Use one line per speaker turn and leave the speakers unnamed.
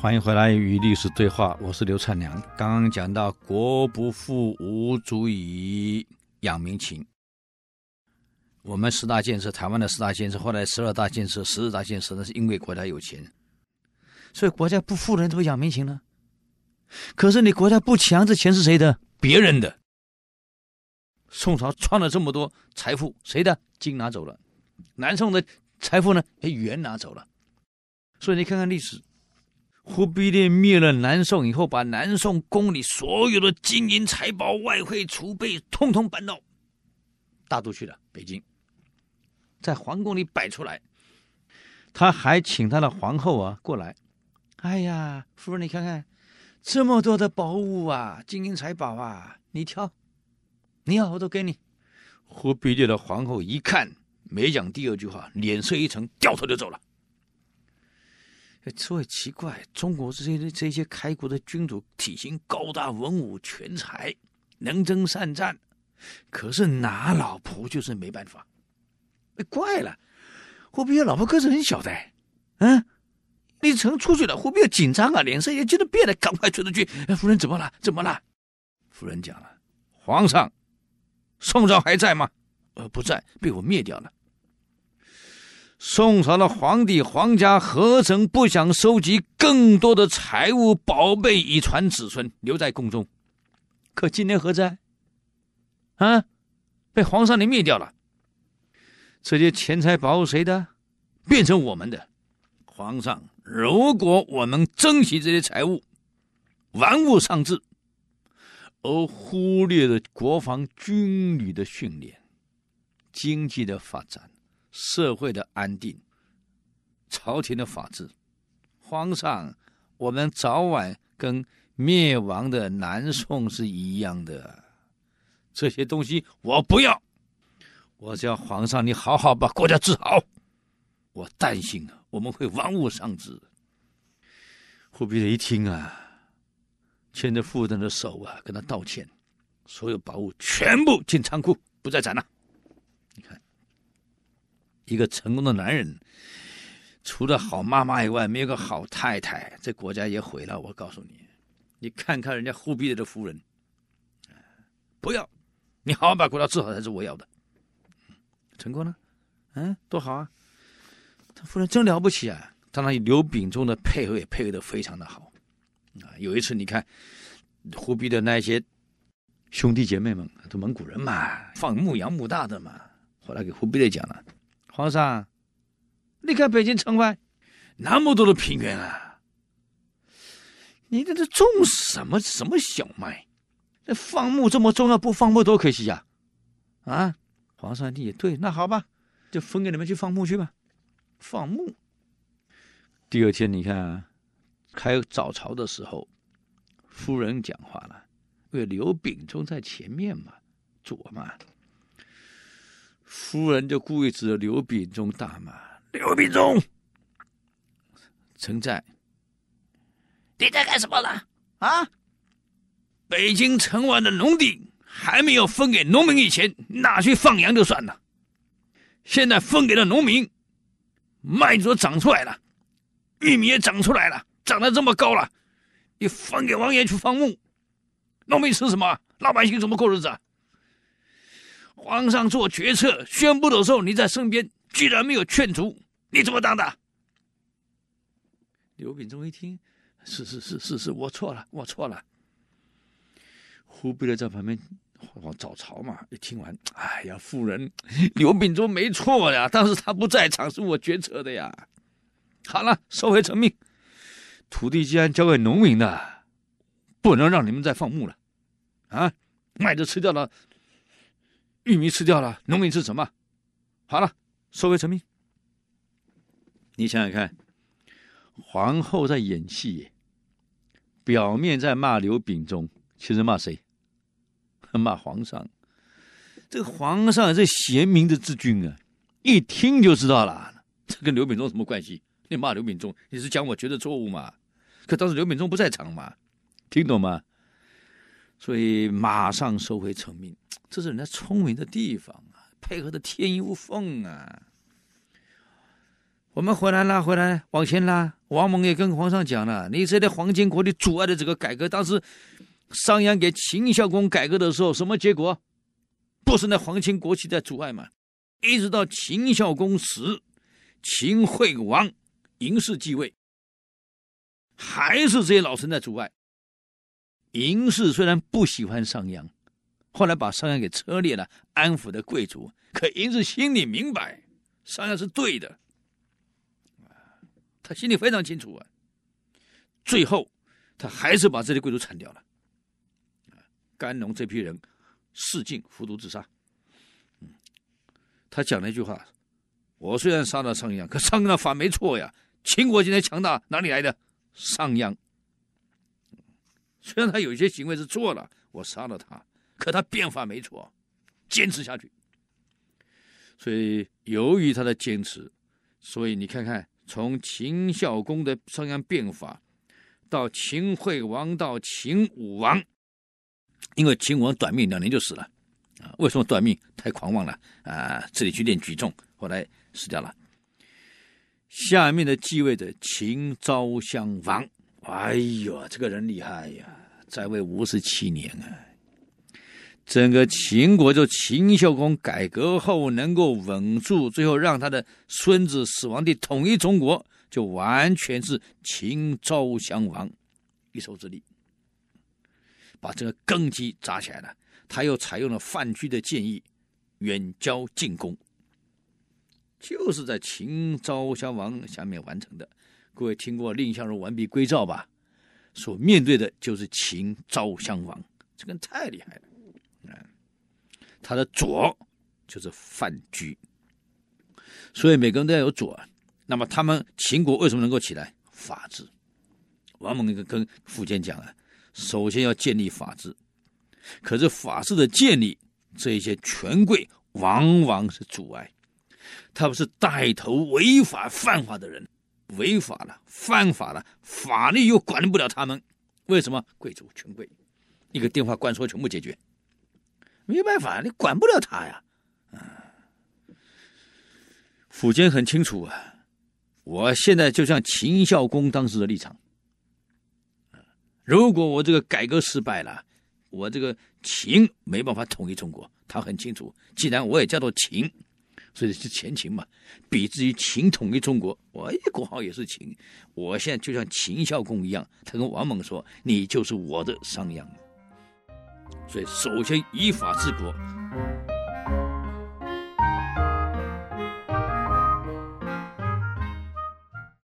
欢迎回来与历史对话，我是刘灿良。刚刚讲到“国不富，无足以养民情”。我们十大建设，台湾的十大建设，后来十二大建设、十四大建设，那是因为国家有钱，所以国家不富人怎么养民情呢？可是你国家不强，这钱是谁的？别人的。宋朝创了这么多财富，谁的？金拿走了。南宋的财富呢？哎，元拿走了。所以你看看历史。忽必烈灭了南宋以后，把南宋宫里所有的金银财宝、外汇储备，通通搬到大都去了，北京，在皇宫里摆出来。他还请他的皇后啊过来。哎呀，夫人，你看看这么多的宝物啊，金银财宝啊，你挑，你要我都给你。忽必烈的皇后一看，没讲第二句话，脸色一沉，掉头就走了。所以奇怪，中国这些这些开国的君主，体型高大、文武全才，能征善战，可是拿老婆就是没办法。怪了，忽必烈老婆个子很小的，嗯，你曾出去了，忽必烈紧张啊，脸色也急得变了，赶快追出去。夫人怎么了？怎么了？夫人讲了，皇上，宋朝还在吗？呃，不在，被我灭掉了。宋朝的皇帝皇家何曾不想收集更多的财物宝贝以传子孙，留在宫中？可今天何在？啊，被皇上你灭掉了。这些钱财宝物谁的？变成我们的。皇上，如果我们珍惜这些财物，玩物丧志，而忽略了国防军旅的训练、经济的发展。社会的安定，朝廷的法治，皇上，我们早晚跟灭亡的南宋是一样的。这些东西我不要，我叫皇上你好好把国家治好。我担心啊，我们会玩物丧志。忽必烈一听啊，牵着夫人的手啊，跟他道歉，所有宝物全部进仓库，不再展了。你看。一个成功的男人，除了好妈妈以外，没有个好太太，这国家也毁了。我告诉你，你看看人家忽必烈的夫人，不要，你好好把国家治好才是我要的。成功了，嗯，多好啊！他夫人真了不起啊！当然，刘秉忠的配合也配合的非常的好啊。有一次，你看忽必烈的那些兄弟姐妹们，都蒙古人嘛，放牧羊牧大的嘛，后来给忽必烈讲了。皇上，你看北京城外那么多的平原啊，你在这种什么什么小麦？这放牧这么重要，不放牧多可惜呀！啊，啊，皇上你也对，那好吧，就分给你们去放牧去吧。放牧。第二天你看，开早朝的时候，夫人讲话了，因为刘秉忠在前面嘛，左嘛。夫人就故意指着刘秉忠大骂：“刘秉忠，臣在，你在干什么呢？啊！北京城外的农地还没有分给农民以前，拿去放羊就算了。现在分给了农民，麦子都长出来了，玉米也长出来了，长得这么高了，你分给王爷去放牧，农民吃什么？老百姓怎么过日子啊？”皇上做决策宣布的时候，你在身边，居然没有劝阻，你怎么当的？刘秉忠一听，是是是是是，我错了，我错了。忽必烈在旁边往早朝嘛，一听完，哎呀，夫人，刘秉忠没错呀，但是他不在场，是我决策的呀。好了，收回成命，土地既然交给农民的，不能让你们再放牧了，啊，麦子吃掉了。玉米吃掉了，农民吃什么？好了，收回成命。你想想看，皇后在演戏，表面在骂刘秉忠，其实骂谁？骂皇上。这个皇上这贤明的之君啊，一听就知道了，这跟刘秉忠什么关系？你骂刘秉忠，你是讲我觉得错误吗？可当时刘秉忠不在场嘛，听懂吗？所以马上收回成命。这是人家聪明的地方啊，配合的天衣无缝啊。我们回来了，回来往前拉。王猛也跟皇上讲了，你这里皇亲国戚阻碍的这个改革，当时商鞅给秦孝公改革的时候，什么结果？不是那皇亲国戚在阻碍吗？一直到秦孝公死，秦惠王嬴氏继位，还是这些老臣在阻碍。嬴氏虽然不喜欢商鞅，后来把商鞅给车裂了，安抚的贵族，可嬴氏心里明白，商鞅是对的。他心里非常清楚啊，最后他还是把这些贵族铲掉了。甘农这批人示尽服毒自杀。嗯他讲了一句话：“我虽然杀了商鞅，可商鞅的法没错呀。秦国今天强大哪里来的？商鞅。虽然他有些行为是错了，我杀了他，可他变法没错，坚持下去。所以由于他的坚持，所以你看看。”从秦孝公的商鞅变法，到秦惠王，到秦武王，因为秦武王短命两年就死了，啊，为什么短命？太狂妄了啊！这里去练举重，后来死掉了。下面的继位者秦昭襄王，哎呦，这个人厉害呀，在位五十七年啊。整个秦国就秦孝公改革后能够稳住，最后让他的孙子始皇帝统一中国，就完全是秦昭襄王一手之力，把这个根基扎起来了。他又采用了范雎的建议，远交近攻，就是在秦昭襄王下面完成的。各位听过“蔺相如完璧归赵”吧？所面对的就是秦昭襄王，这个人太厉害了。他的左就是范雎，所以每个人都要有左。那么他们秦国为什么能够起来？法治。王猛跟跟苻坚讲啊，首先要建立法治。可是法治的建立，这一些权贵往往是阻碍。他们是带头违法犯法的人，违法了，犯法了，法律又管不了他们。为什么？贵族权贵，一个电话灌输全部解决。没办法，你管不了他呀。啊，苻坚很清楚啊，我现在就像秦孝公当时的立场。如果我这个改革失败了，我这个秦没办法统一中国。他很清楚，既然我也叫做秦，所以是前秦嘛。比之于秦统一中国，我一国号也是秦。我现在就像秦孝公一样，他跟王猛说：“你就是我的商鞅。”所以，首先依法治国。